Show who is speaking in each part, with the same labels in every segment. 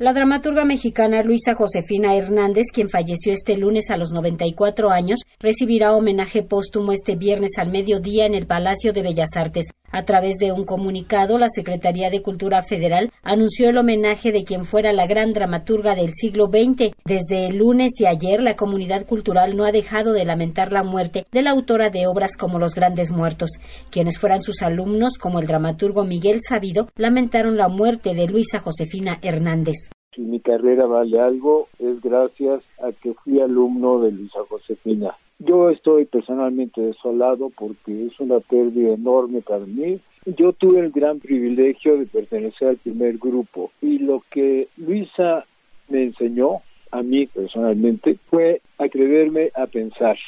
Speaker 1: La dramaturga mexicana Luisa Josefina Hernández, quien falleció este lunes a los 94 años, recibirá homenaje póstumo este viernes al mediodía en el Palacio de Bellas Artes. A través de un comunicado, la Secretaría de Cultura Federal anunció el homenaje de quien fuera la gran dramaturga del siglo XX. Desde el lunes y ayer, la comunidad cultural no ha dejado de lamentar la muerte de la autora de obras como Los Grandes Muertos. Quienes fueran sus alumnos, como el dramaturgo Miguel Sabido, lamentaron la muerte de Luisa Josefina Hernández.
Speaker 2: Si mi carrera vale algo, es gracias a que fui alumno de Luisa Josefina. Yo estoy personalmente desolado porque es una pérdida enorme para mí. Yo tuve el gran privilegio de pertenecer al primer grupo y lo que Luisa me enseñó a mí personalmente fue atreverme a pensar,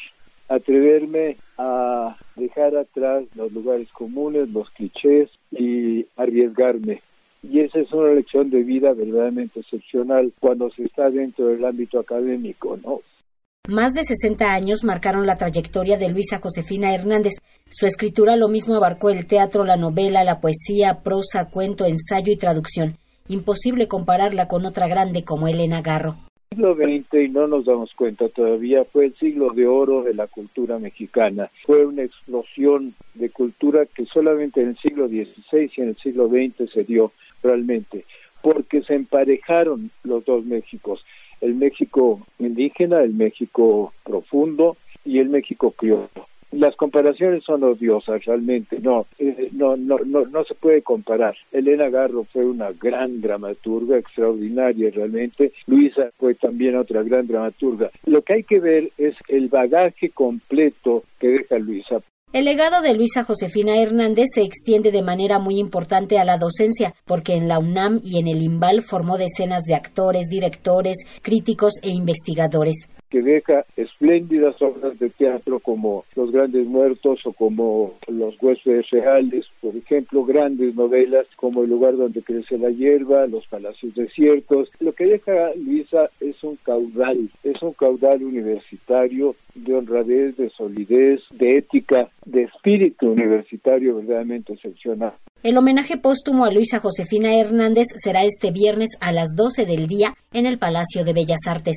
Speaker 2: atreverme a dejar atrás los lugares comunes, los clichés y arriesgarme. Y esa es una lección de vida verdaderamente excepcional cuando se está dentro del ámbito académico, ¿no?
Speaker 1: Más de 60 años marcaron la trayectoria de Luisa Josefina Hernández. Su escritura lo mismo abarcó el teatro, la novela, la poesía, prosa, cuento, ensayo y traducción. Imposible compararla con otra grande como Elena Garro.
Speaker 2: El siglo XX, y no nos damos cuenta todavía, fue el siglo de oro de la cultura mexicana. Fue una explosión de cultura que solamente en el siglo XVI y en el siglo XX se dio realmente, porque se emparejaron los dos Méxicos, el México indígena, el México profundo y el México criollo. Las comparaciones son odiosas realmente, no, eh, no, no, no, no se puede comparar. Elena Garro fue una gran dramaturga, extraordinaria realmente. Luisa fue también otra gran dramaturga. Lo que hay que ver es el bagaje completo que.
Speaker 1: El legado de Luisa Josefina Hernández se extiende de manera muy importante a la docencia, porque en la UNAM y en el IMBAL formó decenas de actores, directores, críticos e investigadores
Speaker 2: que deja espléndidas obras de teatro como Los Grandes Muertos o como Los Huéspedes Reales, por ejemplo, grandes novelas como El lugar donde crece la hierba, Los Palacios Desiertos. Lo que deja Luisa es un caudal, es un caudal universitario de honradez, de solidez, de ética, de espíritu universitario verdaderamente excepcional.
Speaker 1: El homenaje póstumo a Luisa Josefina Hernández será este viernes a las 12 del día en el Palacio de Bellas Artes.